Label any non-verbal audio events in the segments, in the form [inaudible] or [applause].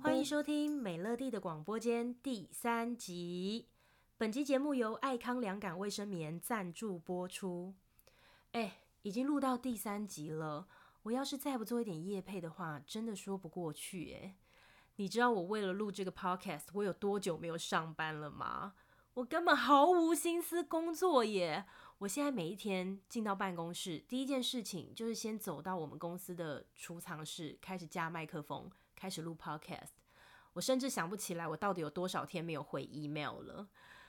欢迎收听美乐蒂的广播间第三集。本集节目由爱康凉感卫生棉赞助播出。哎，已经录到第三集了，我要是再不做一点夜配的话，真的说不过去哎。你知道我为了录这个 podcast，我有多久没有上班了吗？我根本毫无心思工作耶！我现在每一天进到办公室，第一件事情就是先走到我们公司的储藏室，开始架麦克风，开始录 podcast。我甚至想不起来我到底有多少天没有回 email 了。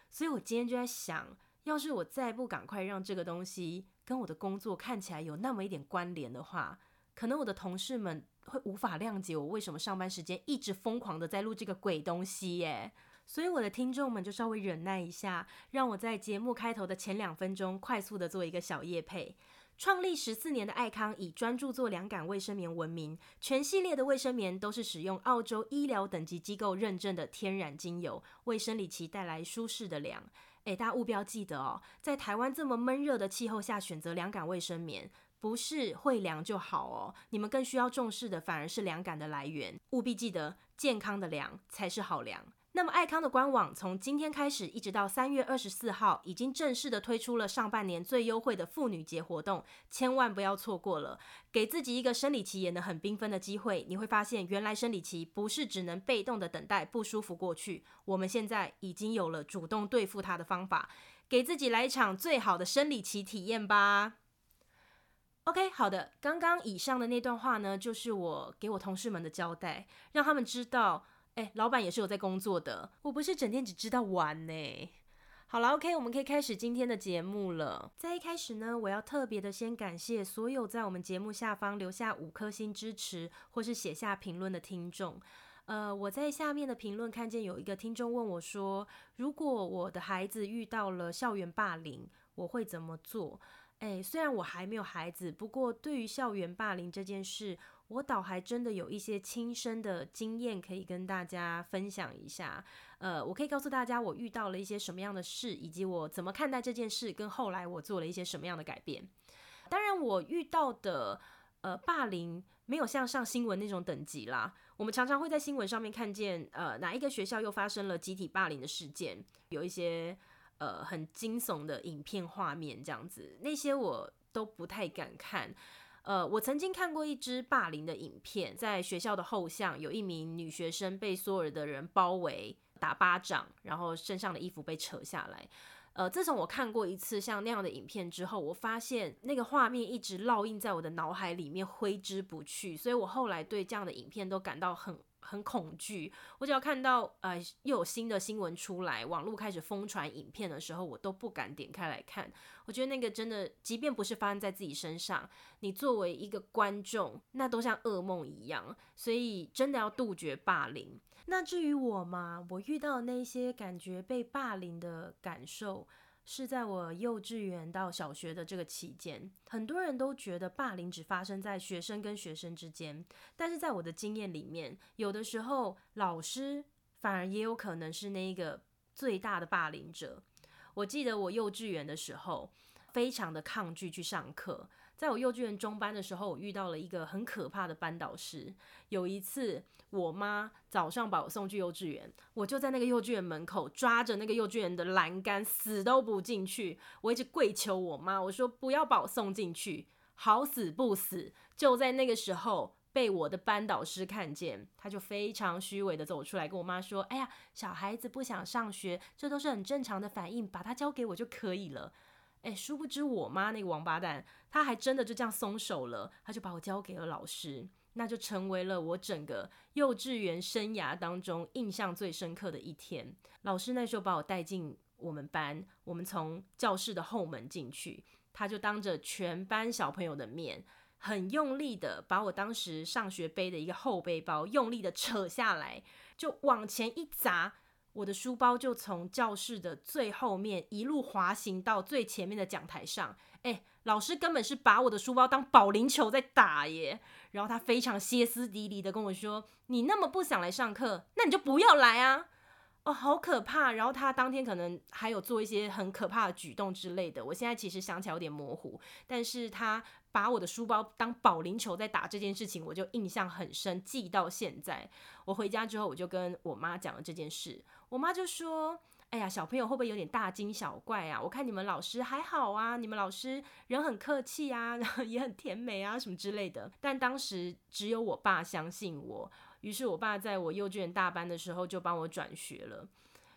所以我今天就在想，要是我再不赶快让这个东西跟我的工作看起来有那么一点关联的话，可能我的同事们会无法谅解我为什么上班时间一直疯狂的在录这个鬼东西耶。所以我的听众们就稍微忍耐一下，让我在节目开头的前两分钟快速的做一个小夜配。创立十四年的爱康以专注做凉感卫生棉闻名，全系列的卫生棉都是使用澳洲医疗等级机构认证的天然精油，为生理期带来舒适的凉。诶，大家务必要记得哦，在台湾这么闷热的气候下选择凉感卫生棉。不是会凉就好哦，你们更需要重视的反而是凉感的来源。务必记得，健康的凉才是好凉。那么爱康的官网从今天开始一直到三月二十四号，已经正式的推出了上半年最优惠的妇女节活动，千万不要错过了，给自己一个生理期也能很缤纷的机会。你会发现，原来生理期不是只能被动的等待不舒服过去，我们现在已经有了主动对付它的方法，给自己来一场最好的生理期体验吧。OK，好的。刚刚以上的那段话呢，就是我给我同事们的交代，让他们知道，哎，老板也是有在工作的，我不是整天只知道玩呢。好了，OK，我们可以开始今天的节目了。在一开始呢，我要特别的先感谢所有在我们节目下方留下五颗星支持或是写下评论的听众。呃，我在下面的评论看见有一个听众问我说，如果我的孩子遇到了校园霸凌，我会怎么做？诶，虽然我还没有孩子，不过对于校园霸凌这件事，我倒还真的有一些亲身的经验可以跟大家分享一下。呃，我可以告诉大家我遇到了一些什么样的事，以及我怎么看待这件事，跟后来我做了一些什么样的改变。当然，我遇到的呃霸凌没有像上新闻那种等级啦。我们常常会在新闻上面看见，呃，哪一个学校又发生了集体霸凌的事件，有一些。呃，很惊悚的影片画面这样子，那些我都不太敢看。呃，我曾经看过一支霸凌的影片，在学校的后巷，有一名女学生被所有的人包围、打巴掌，然后身上的衣服被扯下来。呃，自从我看过一次像那样的影片之后，我发现那个画面一直烙印在我的脑海里面，挥之不去。所以我后来对这样的影片都感到很。很恐惧，我只要看到呃又有新的新闻出来，网络开始疯传影片的时候，我都不敢点开来看。我觉得那个真的，即便不是发生在自己身上，你作为一个观众，那都像噩梦一样。所以真的要杜绝霸凌。那至于我嘛，我遇到那些感觉被霸凌的感受。是在我幼稚园到小学的这个期间，很多人都觉得霸凌只发生在学生跟学生之间，但是在我的经验里面，有的时候老师反而也有可能是那一个最大的霸凌者。我记得我幼稚园的时候，非常的抗拒去上课。在我幼稚园中班的时候，我遇到了一个很可怕的班导师。有一次，我妈早上把我送去幼稚园，我就在那个幼稚园门口抓着那个幼稚园的栏杆，死都不进去。我一直跪求我妈，我说不要把我送进去，好死不死，就在那个时候被我的班导师看见，他就非常虚伪的走出来跟我妈说：“哎呀，小孩子不想上学，这都是很正常的反应，把他交给我就可以了。”哎，殊不知我妈那个王八蛋，她还真的就这样松手了，她就把我交给了老师，那就成为了我整个幼稚园生涯当中印象最深刻的一天。老师那时候把我带进我们班，我们从教室的后门进去，他就当着全班小朋友的面，很用力的把我当时上学背的一个厚背包用力的扯下来，就往前一砸。我的书包就从教室的最后面一路滑行到最前面的讲台上，诶，老师根本是把我的书包当保龄球在打耶！然后他非常歇斯底里的跟我说：“你那么不想来上课，那你就不要来啊！”哦，好可怕！然后他当天可能还有做一些很可怕的举动之类的。我现在其实想起来有点模糊，但是他把我的书包当保龄球在打这件事情，我就印象很深，记到现在。我回家之后，我就跟我妈讲了这件事，我妈就说：“哎呀，小朋友会不会有点大惊小怪啊？我看你们老师还好啊，你们老师人很客气啊，[laughs] 然后也很甜美啊，什么之类的。”但当时只有我爸相信我。于是，我爸在我幼稚园大班的时候就帮我转学了。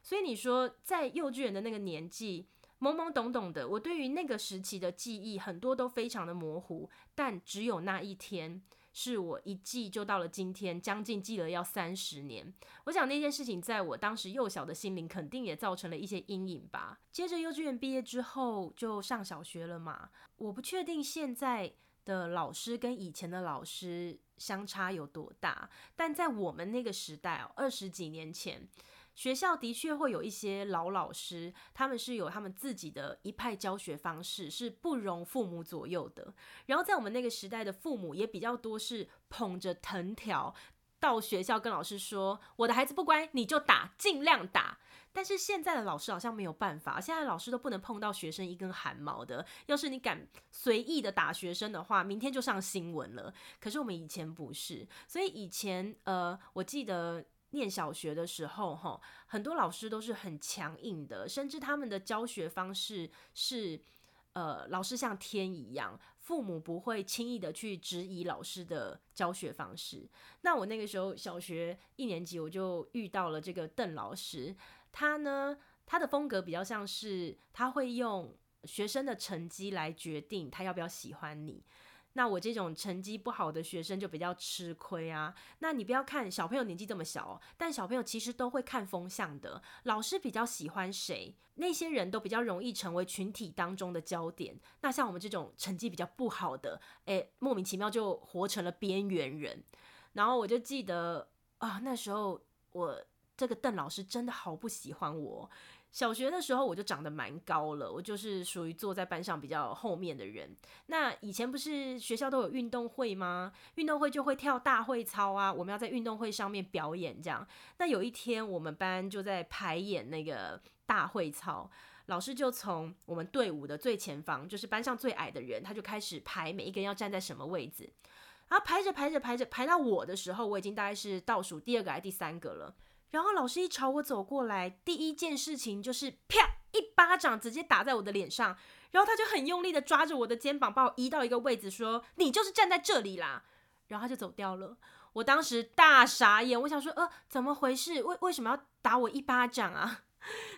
所以你说，在幼稚园的那个年纪，懵懵懂懂的，我对于那个时期的记忆很多都非常的模糊。但只有那一天，是我一记就到了今天，将近记了要三十年。我想那件事情在我当时幼小的心灵，肯定也造成了一些阴影吧。接着幼稚园毕业之后，就上小学了嘛。我不确定现在的老师跟以前的老师相差有多大？但在我们那个时代哦，二十几年前，学校的确会有一些老老师，他们是有他们自己的一派教学方式，是不容父母左右的。然后在我们那个时代的父母也比较多是捧着藤条到学校跟老师说：“我的孩子不乖，你就打，尽量打。”但是现在的老师好像没有办法，现在老师都不能碰到学生一根汗毛的。要是你敢随意的打学生的话，明天就上新闻了。可是我们以前不是，所以以前呃，我记得念小学的时候，哈，很多老师都是很强硬的，甚至他们的教学方式是呃，老师像天一样，父母不会轻易的去质疑老师的教学方式。那我那个时候小学一年级，我就遇到了这个邓老师。他呢，他的风格比较像是他会用学生的成绩来决定他要不要喜欢你。那我这种成绩不好的学生就比较吃亏啊。那你不要看小朋友年纪这么小，但小朋友其实都会看风向的。老师比较喜欢谁，那些人都比较容易成为群体当中的焦点。那像我们这种成绩比较不好的，诶，莫名其妙就活成了边缘人。然后我就记得啊，那时候我。这个邓老师真的好不喜欢我。小学的时候我就长得蛮高了，我就是属于坐在班上比较后面的人。那以前不是学校都有运动会吗？运动会就会跳大会操啊，我们要在运动会上面表演这样。那有一天我们班就在排演那个大会操，老师就从我们队伍的最前方，就是班上最矮的人，他就开始排每一个人要站在什么位置。然后排着排着排着排到我的时候，我已经大概是倒数第二个还是第三个了。然后老师一朝我走过来，第一件事情就是啪一巴掌直接打在我的脸上，然后他就很用力的抓着我的肩膀，把我移到一个位置，说：“你就是站在这里啦。”然后他就走掉了。我当时大傻眼，我想说：“呃，怎么回事？为为什么要打我一巴掌啊？”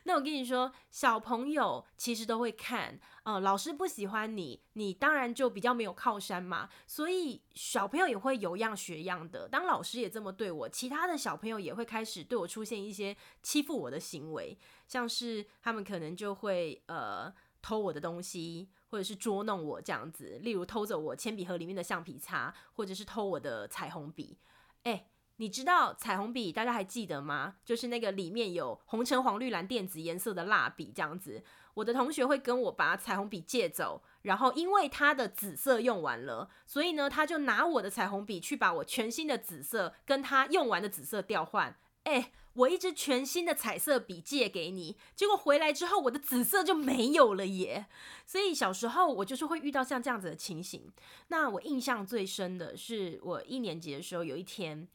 那我跟你说，小朋友其实都会看，呃，老师不喜欢你，你当然就比较没有靠山嘛。所以小朋友也会有样学样的。当老师也这么对我，其他的小朋友也会开始对我出现一些欺负我的行为，像是他们可能就会呃偷我的东西，或者是捉弄我这样子。例如偷走我铅笔盒里面的橡皮擦，或者是偷我的彩虹笔。哎。你知道彩虹笔大家还记得吗？就是那个里面有红橙黄绿蓝靛紫颜色的蜡笔这样子。我的同学会跟我把彩虹笔借走，然后因为他的紫色用完了，所以呢他就拿我的彩虹笔去把我全新的紫色跟他用完的紫色调换。哎，我一支全新的彩色笔借给你，结果回来之后我的紫色就没有了耶。所以小时候我就是会遇到像这样子的情形。那我印象最深的是我一年级的时候，有一天。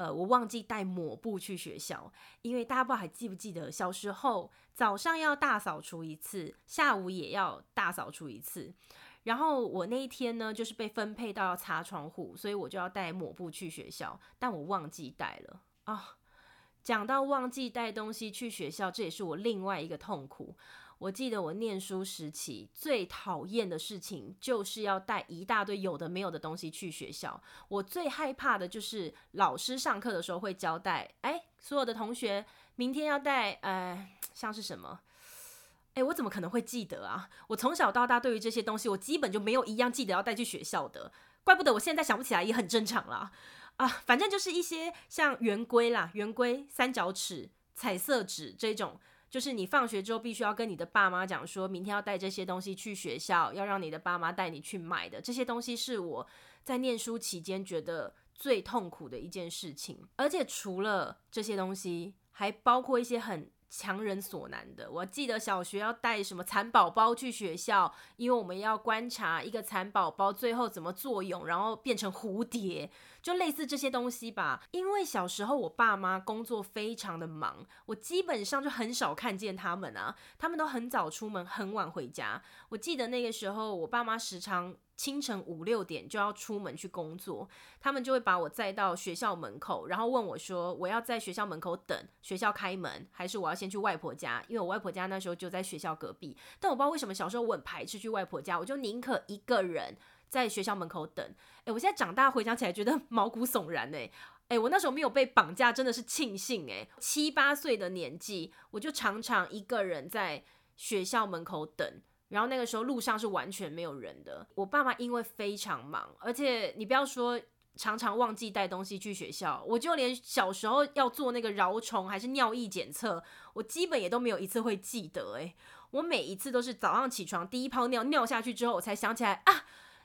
呃，我忘记带抹布去学校，因为大家不知道还记不记得，小时候早上要大扫除一次，下午也要大扫除一次。然后我那一天呢，就是被分配到要擦窗户，所以我就要带抹布去学校，但我忘记带了啊。讲到忘记带东西去学校，这也是我另外一个痛苦。我记得我念书时期最讨厌的事情，就是要带一大堆有的没有的东西去学校。我最害怕的就是老师上课的时候会交代，哎，所有的同学明天要带，呃，像是什么？哎，我怎么可能会记得啊？我从小到大对于这些东西，我基本就没有一样记得要带去学校的。怪不得我现在想不起来，也很正常啦。啊，反正就是一些像圆规啦、圆规、三角尺、彩色纸这种。就是你放学之后必须要跟你的爸妈讲，说明天要带这些东西去学校，要让你的爸妈带你去买的。这些东西是我在念书期间觉得最痛苦的一件事情。而且除了这些东西，还包括一些很。强人所难的，我记得小学要带什么蚕宝宝去学校，因为我们要观察一个蚕宝宝最后怎么作用，然后变成蝴蝶，就类似这些东西吧。因为小时候我爸妈工作非常的忙，我基本上就很少看见他们啊，他们都很早出门，很晚回家。我记得那个时候，我爸妈时常。清晨五六点就要出门去工作，他们就会把我载到学校门口，然后问我说：“我要在学校门口等学校开门，还是我要先去外婆家？因为我外婆家那时候就在学校隔壁。但我不知道为什么小时候我很排斥去外婆家，我就宁可一个人在学校门口等。诶，我现在长大回想起来觉得 [laughs] 毛骨悚然诶，诶，我那时候没有被绑架，真的是庆幸诶，七八岁的年纪，我就常常一个人在学校门口等。然后那个时候路上是完全没有人的。我爸妈因为非常忙，而且你不要说常常忘记带东西去学校，我就连小时候要做那个饶虫还是尿液检测，我基本也都没有一次会记得。诶，我每一次都是早上起床第一泡尿尿下去之后，我才想起来啊，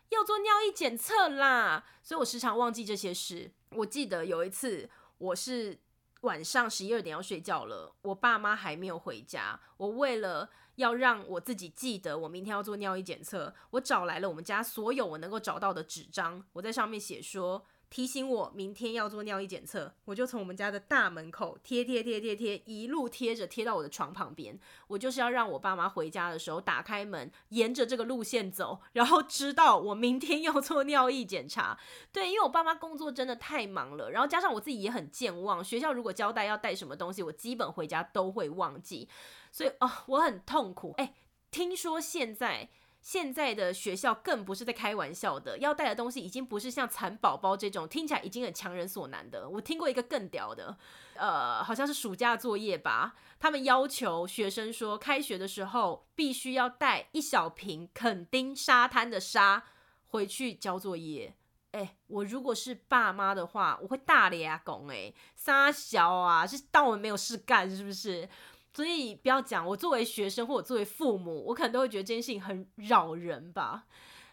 要做尿液检测啦。所以我时常忘记这些事。我记得有一次我是晚上十一二点要睡觉了，我爸妈还没有回家，我为了。要让我自己记得，我明天要做尿液检测。我找来了我们家所有我能够找到的纸张，我在上面写说，提醒我明天要做尿液检测。我就从我们家的大门口贴贴贴贴贴，一路贴着贴到我的床旁边。我就是要让我爸妈回家的时候打开门，沿着这个路线走，然后知道我明天要做尿液检查。对，因为我爸妈工作真的太忙了，然后加上我自己也很健忘，学校如果交代要带什么东西，我基本回家都会忘记。所以哦，我很痛苦。诶，听说现在现在的学校更不是在开玩笑的，要带的东西已经不是像蚕宝宝这种听起来已经很强人所难的。我听过一个更屌的，呃，好像是暑假作业吧，他们要求学生说，开学的时候必须要带一小瓶垦丁沙滩的沙回去交作业。诶，我如果是爸妈的话，我会大咧啊拱诶，三小啊，是当我们没有事干是不是？所以不要讲，我作为学生或者作为父母，我可能都会觉得这件事情很扰人吧。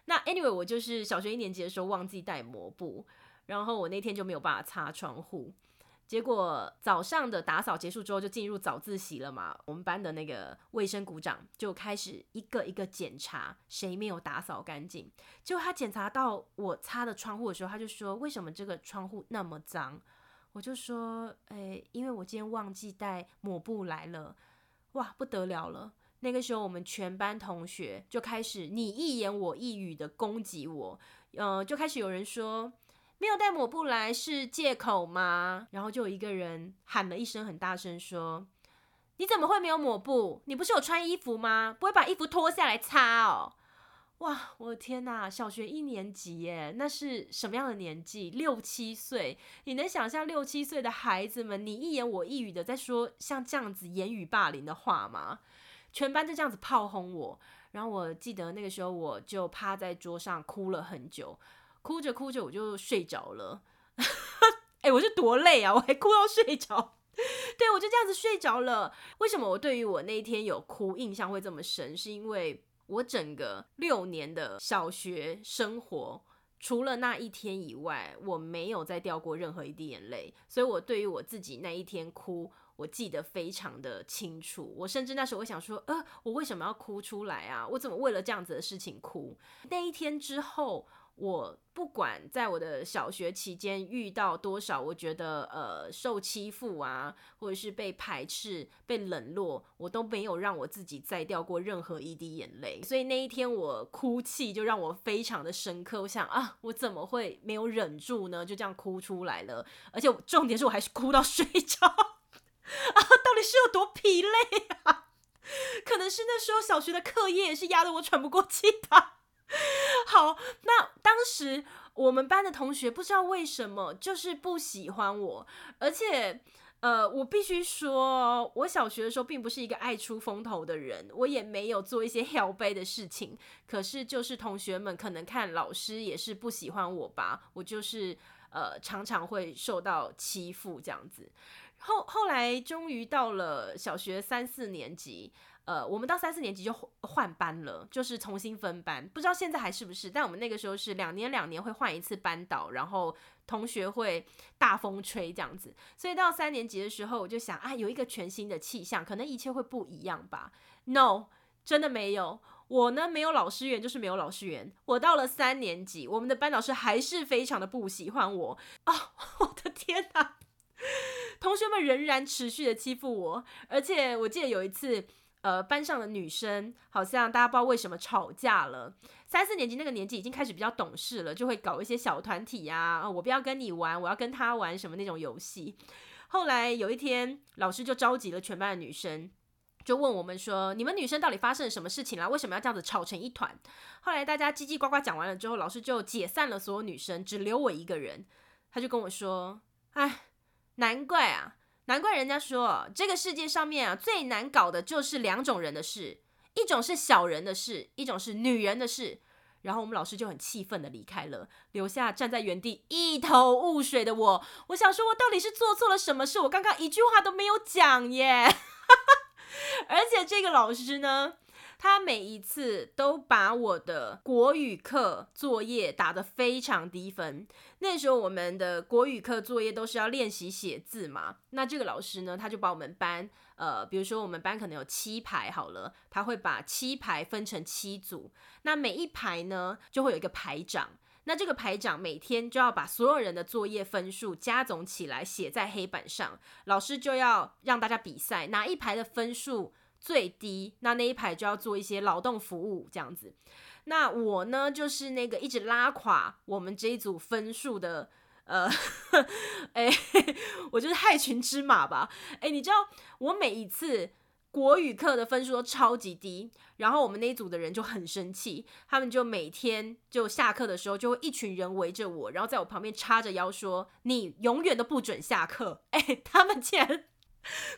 那 anyway，我就是小学一年级的时候忘记带抹布，然后我那天就没有办法擦窗户。结果早上的打扫结束之后，就进入早自习了嘛。我们班的那个卫生股长就开始一个一个检查谁没有打扫干净。结果他检查到我擦的窗户的时候，他就说：“为什么这个窗户那么脏？”我就说，哎、欸，因为我今天忘记带抹布来了，哇，不得了了！那个时候，我们全班同学就开始你一言我一语的攻击我，呃，就开始有人说没有带抹布来是借口吗？然后就有一个人喊了一声很大声说：“你怎么会没有抹布？你不是有穿衣服吗？不会把衣服脱下来擦哦？”哇，我的天呐，小学一年级耶，那是什么样的年纪？六七岁，你能想象六七岁的孩子们，你一言我一语的在说像这样子言语霸凌的话吗？全班就这样子炮轰我，然后我记得那个时候我就趴在桌上哭了很久，哭着哭着我就睡着了。[laughs] 哎、欸，我是多累啊，我还哭到睡着。[laughs] 对，我就这样子睡着了。为什么我对于我那一天有哭印象会这么深？是因为。我整个六年的小学生活，除了那一天以外，我没有再掉过任何一滴眼泪。所以，我对于我自己那一天哭，我记得非常的清楚。我甚至那时候我想说，呃，我为什么要哭出来啊？我怎么为了这样子的事情哭？那一天之后。我不管在我的小学期间遇到多少，我觉得呃受欺负啊，或者是被排斥、被冷落，我都没有让我自己再掉过任何一滴眼泪。所以那一天我哭泣就让我非常的深刻。我想啊，我怎么会没有忍住呢？就这样哭出来了。而且重点是我还是哭到睡着 [laughs] 啊！到底是有多疲累啊？[laughs] 可能是那时候小学的课业是压得我喘不过气吧。[laughs] 好，那当时我们班的同学不知道为什么就是不喜欢我，而且，呃，我必须说，我小学的时候并不是一个爱出风头的人，我也没有做一些 [laughs] heel 杯的事情。可是，就是同学们可能看老师也是不喜欢我吧，我就是呃常常会受到欺负这样子。后后来终于到了小学三四年级。呃，我们到三四年级就换班了，就是重新分班，不知道现在还是不是。但我们那个时候是两年两年会换一次班导，然后同学会大风吹这样子。所以到三年级的时候，我就想啊，有一个全新的气象，可能一切会不一样吧？No，真的没有。我呢，没有老师缘，就是没有老师缘。我到了三年级，我们的班导师还是非常的不喜欢我啊、哦！[laughs] 我的天哪，同学们仍然持续的欺负我，而且我记得有一次。呃，班上的女生好像大家不知道为什么吵架了。三四年级那个年纪已经开始比较懂事了，就会搞一些小团体呀，我不要跟你玩，我要跟他玩什么那种游戏。后来有一天，老师就召集了全班的女生，就问我们说：“你们女生到底发生了什么事情啦？为什么要这样子吵成一团？”后来大家叽叽呱呱讲完了之后，老师就解散了所有女生，只留我一个人。他就跟我说：“哎，难怪啊。”难怪人家说，这个世界上面啊，最难搞的就是两种人的事，一种是小人的事，一种是女人的事。然后我们老师就很气愤的离开了，留下站在原地一头雾水的我。我想说，我到底是做错了什么事？我刚刚一句话都没有讲耶。[laughs] 而且这个老师呢，他每一次都把我的国语课作业打得非常低分。那时候我们的国语课作业都是要练习写字嘛。那这个老师呢，他就把我们班，呃，比如说我们班可能有七排好了，他会把七排分成七组。那每一排呢，就会有一个排长。那这个排长每天就要把所有人的作业分数加总起来写在黑板上，老师就要让大家比赛，哪一排的分数最低，那那一排就要做一些劳动服务这样子。那我呢，就是那个一直拉垮我们这一组分数的，呃，[laughs] 哎，我就是害群之马吧。哎，你知道我每一次国语课的分数都超级低，然后我们那一组的人就很生气，他们就每天就下课的时候就会一群人围着我，然后在我旁边叉着腰说：“你永远都不准下课。”哎，他们竟然。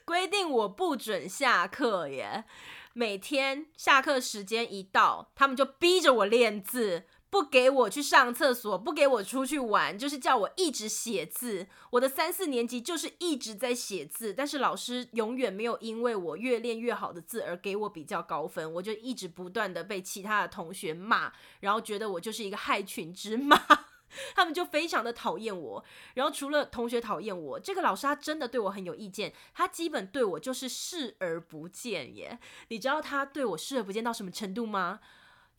规定我不准下课耶！每天下课时间一到，他们就逼着我练字，不给我去上厕所，不给我出去玩，就是叫我一直写字。我的三四年级就是一直在写字，但是老师永远没有因为我越练越好的字而给我比较高分，我就一直不断的被其他的同学骂，然后觉得我就是一个害群之马。他们就非常的讨厌我，然后除了同学讨厌我，这个老师他真的对我很有意见，他基本对我就是视而不见耶。你知道他对我视而不见到什么程度吗？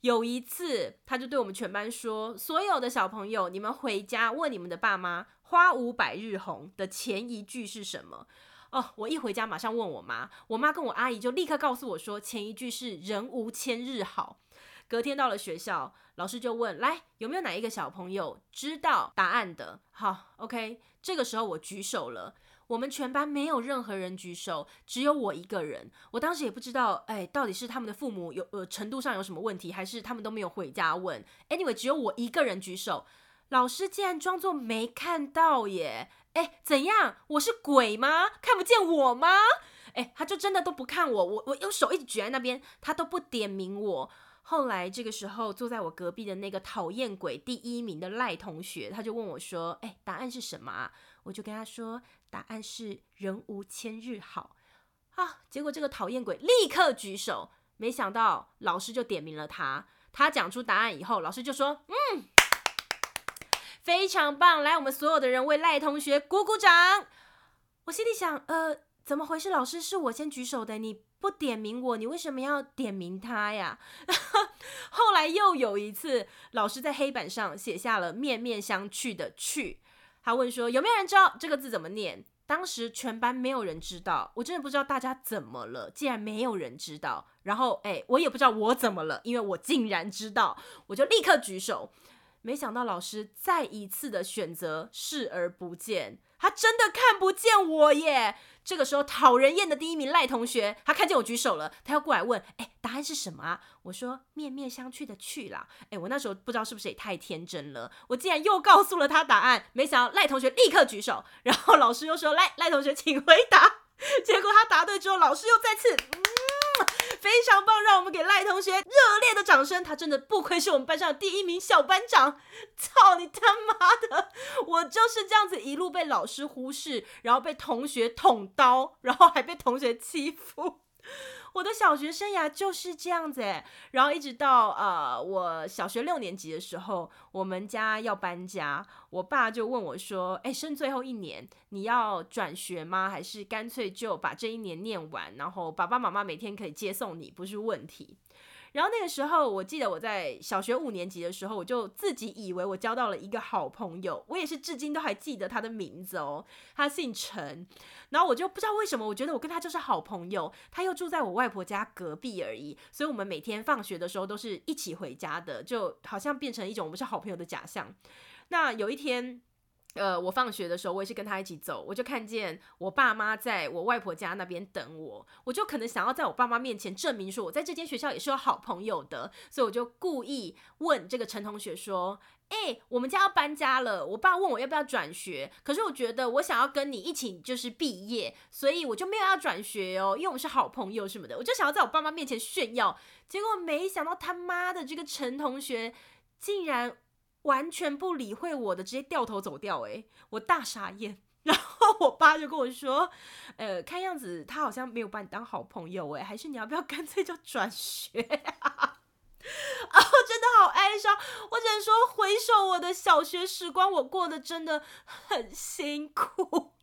有一次，他就对我们全班说：“所有的小朋友，你们回家问你们的爸妈，‘花无百日红’的前一句是什么？”哦，我一回家马上问我妈，我妈跟我阿姨就立刻告诉我说，前一句是“人无千日好”。隔天到了学校，老师就问：“来，有没有哪一个小朋友知道答案的？”好，OK。这个时候我举手了，我们全班没有任何人举手，只有我一个人。我当时也不知道，哎，到底是他们的父母有呃程度上有什么问题，还是他们都没有回家问。Anyway，只有我一个人举手，老师竟然装作没看到耶！哎，怎样？我是鬼吗？看不见我吗？哎，他就真的都不看我，我我用手一直举在那边，他都不点名我。后来这个时候，坐在我隔壁的那个讨厌鬼第一名的赖同学，他就问我说：“哎，答案是什么啊？”我就跟他说：“答案是人无千日好。”啊，结果这个讨厌鬼立刻举手，没想到老师就点名了他。他讲出答案以后，老师就说：“嗯，非常棒，来，我们所有的人为赖同学鼓鼓掌。”我心里想：“呃，怎么回事？老师是我先举手的，你。”不点名我，你为什么要点名他呀？[laughs] 后来又有一次，老师在黑板上写下了“面面相觑”的“觑”，他问说有没有人知道这个字怎么念？当时全班没有人知道，我真的不知道大家怎么了，竟然没有人知道。然后，哎，我也不知道我怎么了，因为我竟然知道，我就立刻举手。没想到老师再一次的选择视而不见，他真的看不见我耶。这个时候，讨人厌的第一名赖同学，他看见我举手了，他要过来问：“哎，答案是什么啊？”我说：“面面相觑的去啦。”哎，我那时候不知道是不是也太天真了，我竟然又告诉了他答案。没想到赖同学立刻举手，然后老师又说：“来，赖同学请回答。”结果他答对之后，老师又再次。[laughs] 非常棒，让我们给赖同学热烈的掌声。他真的不愧是我们班上的第一名小班长。操你他妈的！我就是这样子一路被老师忽视，然后被同学捅刀，然后还被同学欺负。我的小学生涯就是这样子哎，然后一直到呃我小学六年级的时候，我们家要搬家，我爸就问我说：“诶，剩最后一年，你要转学吗？还是干脆就把这一年念完，然后爸爸妈妈每天可以接送你，不是问题？”然后那个时候，我记得我在小学五年级的时候，我就自己以为我交到了一个好朋友，我也是至今都还记得他的名字哦，他姓陈。然后我就不知道为什么，我觉得我跟他就是好朋友，他又住在我外婆家隔壁而已，所以我们每天放学的时候都是一起回家的，就好像变成一种我们是好朋友的假象。那有一天。呃，我放学的时候，我也是跟他一起走，我就看见我爸妈在我外婆家那边等我，我就可能想要在我爸妈面前证明说，我在这间学校也是有好朋友的，所以我就故意问这个陈同学说：“欸，我们家要搬家了，我爸问我要不要转学，可是我觉得我想要跟你一起就是毕业，所以我就没有要转学哦，因为我们是好朋友什么的，我就想要在我爸妈面前炫耀，结果没想到他妈的这个陈同学竟然。”完全不理会我的，直接掉头走掉。诶，我大傻眼。[laughs] 然后我爸就跟我说：“呃，看样子他好像没有把你当好朋友，诶，还是你要不要干脆就转学啊？” [laughs] 哦，真的好哀伤。我只能说，回首我的小学时光，我过得真的很辛苦。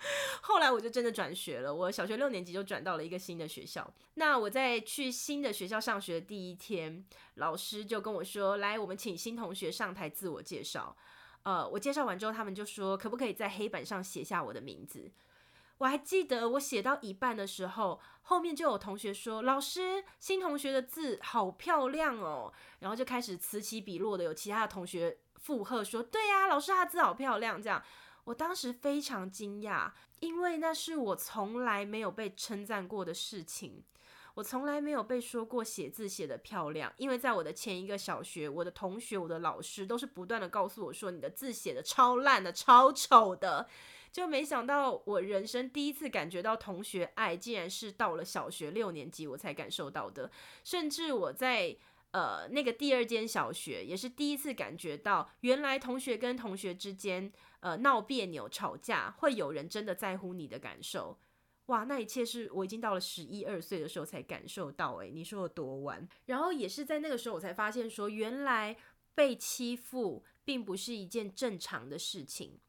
[laughs] 后来我就真的转学了，我小学六年级就转到了一个新的学校。那我在去新的学校上学的第一天，老师就跟我说：“来，我们请新同学上台自我介绍。”呃，我介绍完之后，他们就说：“可不可以在黑板上写下我的名字？”我还记得我写到一半的时候，后面就有同学说：“老师，新同学的字好漂亮哦。”然后就开始此起彼落的有其他的同学附和说：“对呀，老师他字好漂亮。”这样。我当时非常惊讶，因为那是我从来没有被称赞过的事情。我从来没有被说过写字写得漂亮，因为在我的前一个小学，我的同学、我的老师都是不断地告诉我说，你的字写得超烂的、超丑的。就没想到我人生第一次感觉到同学爱，竟然是到了小学六年级我才感受到的。甚至我在呃那个第二间小学，也是第一次感觉到，原来同学跟同学之间。呃，闹别扭、吵架，会有人真的在乎你的感受，哇！那一切是我已经到了十一二岁的时候才感受到，诶，你说有多晚？然后也是在那个时候，我才发现说，原来被欺负并不是一件正常的事情。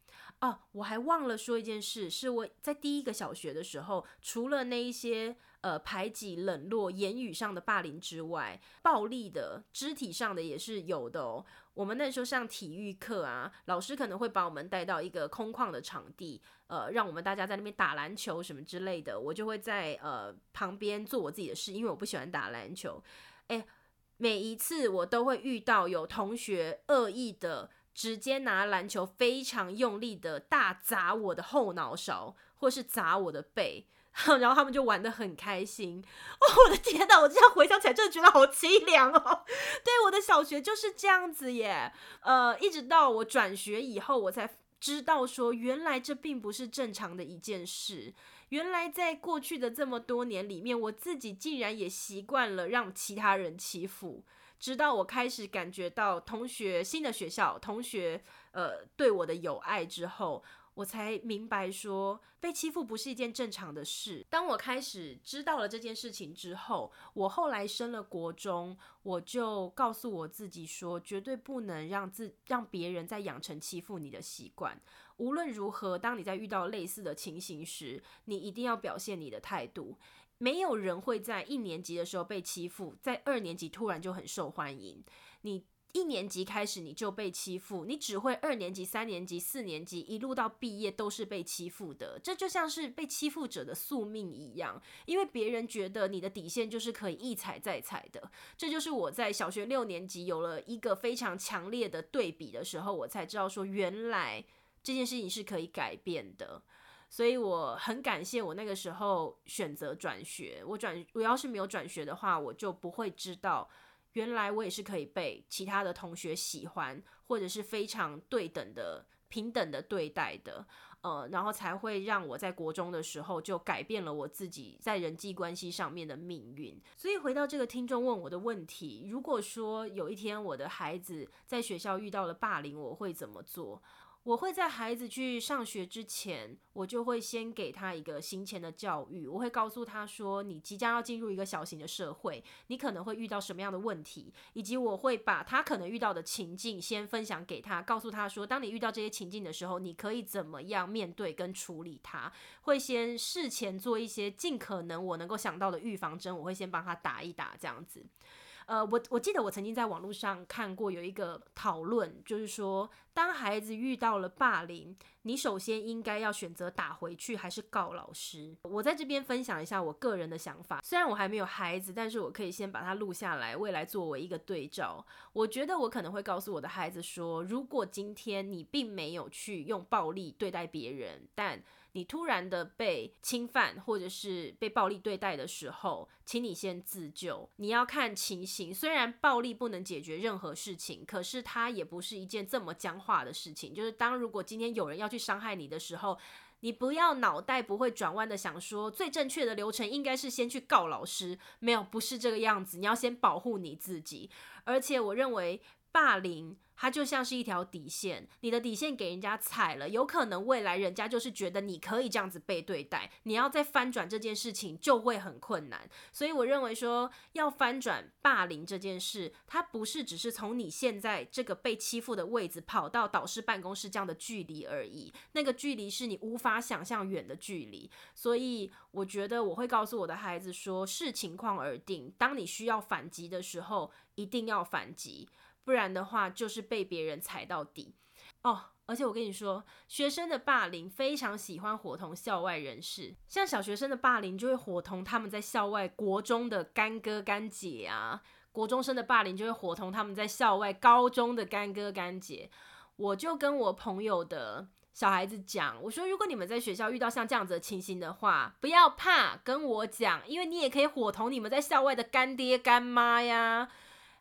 哦，我还忘了说一件事，是我在第一个小学的时候，除了那一些呃排挤、冷落、言语上的霸凌之外，暴力的、肢体上的也是有的哦。我们那时候上体育课啊，老师可能会把我们带到一个空旷的场地，呃，让我们大家在那边打篮球什么之类的，我就会在呃旁边做我自己的事，因为我不喜欢打篮球。诶，每一次我都会遇到有同学恶意的。直接拿篮球非常用力的大砸我的后脑勺，或是砸我的背，[laughs] 然后他们就玩得很开心。哦，我的天哪！我这样回想起来，真的觉得好凄凉哦。对，我的小学就是这样子耶。呃，一直到我转学以后，我才知道说，原来这并不是正常的一件事。原来在过去的这么多年里面，我自己竟然也习惯了让其他人欺负。直到我开始感觉到同学，新的学校同学呃对我的友爱之后，我才明白说，被欺负不是一件正常的事。当我开始知道了这件事情之后，我后来升了国中，我就告诉我自己说，绝对不能让自让别人再养成欺负你的习惯。无论如何，当你在遇到类似的情形时，你一定要表现你的态度。没有人会在一年级的时候被欺负，在二年级突然就很受欢迎。你一年级开始你就被欺负，你只会二年级、三年级、四年级一路到毕业都是被欺负的。这就像是被欺负者的宿命一样，因为别人觉得你的底线就是可以一踩再踩的。这就是我在小学六年级有了一个非常强烈的对比的时候，我才知道说，原来这件事情是可以改变的。所以我很感谢我那个时候选择转学。我转，我要是没有转学的话，我就不会知道，原来我也是可以被其他的同学喜欢，或者是非常对等的、平等的对待的。呃，然后才会让我在国中的时候就改变了我自己在人际关系上面的命运。所以回到这个听众问我的问题，如果说有一天我的孩子在学校遇到了霸凌，我会怎么做？我会在孩子去上学之前，我就会先给他一个行前的教育。我会告诉他说，你即将要进入一个小型的社会，你可能会遇到什么样的问题，以及我会把他可能遇到的情境先分享给他，告诉他说，当你遇到这些情境的时候，你可以怎么样面对跟处理它。会先事前做一些尽可能我能够想到的预防针，我会先帮他打一打这样子。呃，我我记得我曾经在网络上看过有一个讨论，就是说，当孩子遇到了霸凌，你首先应该要选择打回去，还是告老师？我在这边分享一下我个人的想法。虽然我还没有孩子，但是我可以先把它录下来，未来作为一个对照。我觉得我可能会告诉我的孩子说，如果今天你并没有去用暴力对待别人，但你突然的被侵犯或者是被暴力对待的时候，请你先自救。你要看情形，虽然暴力不能解决任何事情，可是它也不是一件这么僵化的事情。就是当如果今天有人要去伤害你的时候，你不要脑袋不会转弯的想说，最正确的流程应该是先去告老师。没有，不是这个样子。你要先保护你自己。而且我认为霸凌，它就像是一条底线，你的底线给人家踩了，有可能未来人家就是觉得你可以这样子被对待，你要再翻转这件事情就会很困难。所以我认为说，要翻转霸凌这件事，它不是只是从你现在这个被欺负的位置跑到导师办公室这样的距离而已，那个距离是你无法想象远的距离。所以我觉得我会告诉我的孩子说，视情况而定，当你需要反击的时候，一定要反击。不然的话，就是被别人踩到底哦。而且我跟你说，学生的霸凌非常喜欢伙同校外人士，像小学生的霸凌就会伙同他们在校外国中的干哥干姐啊，国中生的霸凌就会伙同他们在校外高中的干哥干姐。我就跟我朋友的小孩子讲，我说如果你们在学校遇到像这样子的情形的话，不要怕，跟我讲，因为你也可以伙同你们在校外的干爹干妈呀。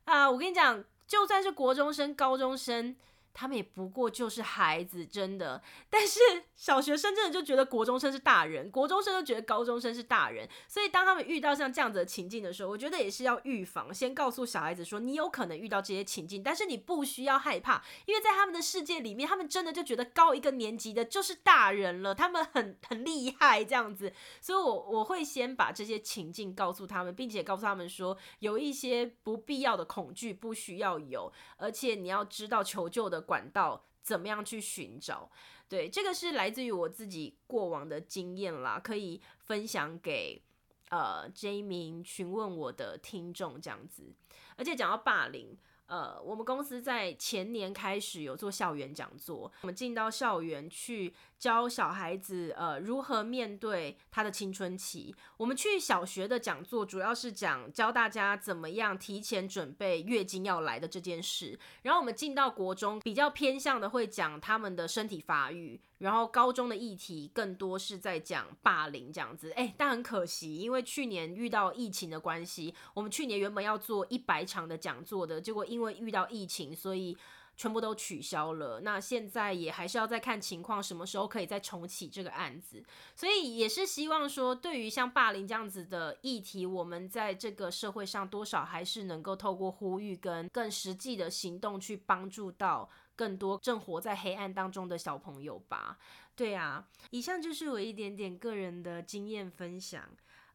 啊，我跟你讲。就算是国中生、高中生。他们也不过就是孩子，真的。但是小学生真的就觉得国中生是大人，国中生就觉得高中生是大人。所以当他们遇到像这样子的情境的时候，我觉得也是要预防，先告诉小孩子说，你有可能遇到这些情境，但是你不需要害怕，因为在他们的世界里面，他们真的就觉得高一个年级的就是大人了，他们很很厉害这样子。所以，我我会先把这些情境告诉他们，并且告诉他们说，有一些不必要的恐惧不需要有，而且你要知道求救的管道怎么样去寻找？对，这个是来自于我自己过往的经验啦，可以分享给呃这一名询问我的听众这样子。而且讲到霸凌。呃，我们公司在前年开始有做校园讲座，我们进到校园去教小孩子呃如何面对他的青春期。我们去小学的讲座主要是讲教大家怎么样提前准备月经要来的这件事，然后我们进到国中比较偏向的会讲他们的身体发育。然后高中的议题更多是在讲霸凌这样子，诶，但很可惜，因为去年遇到疫情的关系，我们去年原本要做一百场的讲座的，结果因为遇到疫情，所以全部都取消了。那现在也还是要再看情况，什么时候可以再重启这个案子。所以也是希望说，对于像霸凌这样子的议题，我们在这个社会上多少还是能够透过呼吁跟更实际的行动去帮助到。更多正活在黑暗当中的小朋友吧，对啊，以上就是我一点点个人的经验分享，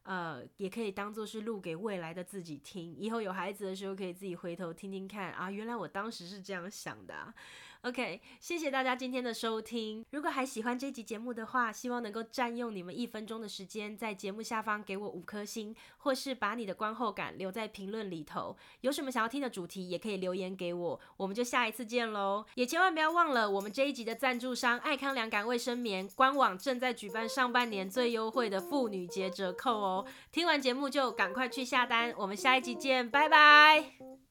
呃，也可以当做是录给未来的自己听，以后有孩子的时候可以自己回头听听看啊，原来我当时是这样想的啊。OK，谢谢大家今天的收听。如果还喜欢这集节目的话，希望能够占用你们一分钟的时间，在节目下方给我五颗星，或是把你的观后感留在评论里头。有什么想要听的主题，也可以留言给我。我们就下一次见喽！也千万不要忘了，我们这一集的赞助商爱康凉感卫生棉官网正在举办上半年最优惠的妇女节折扣哦。听完节目就赶快去下单。我们下一集见，拜拜。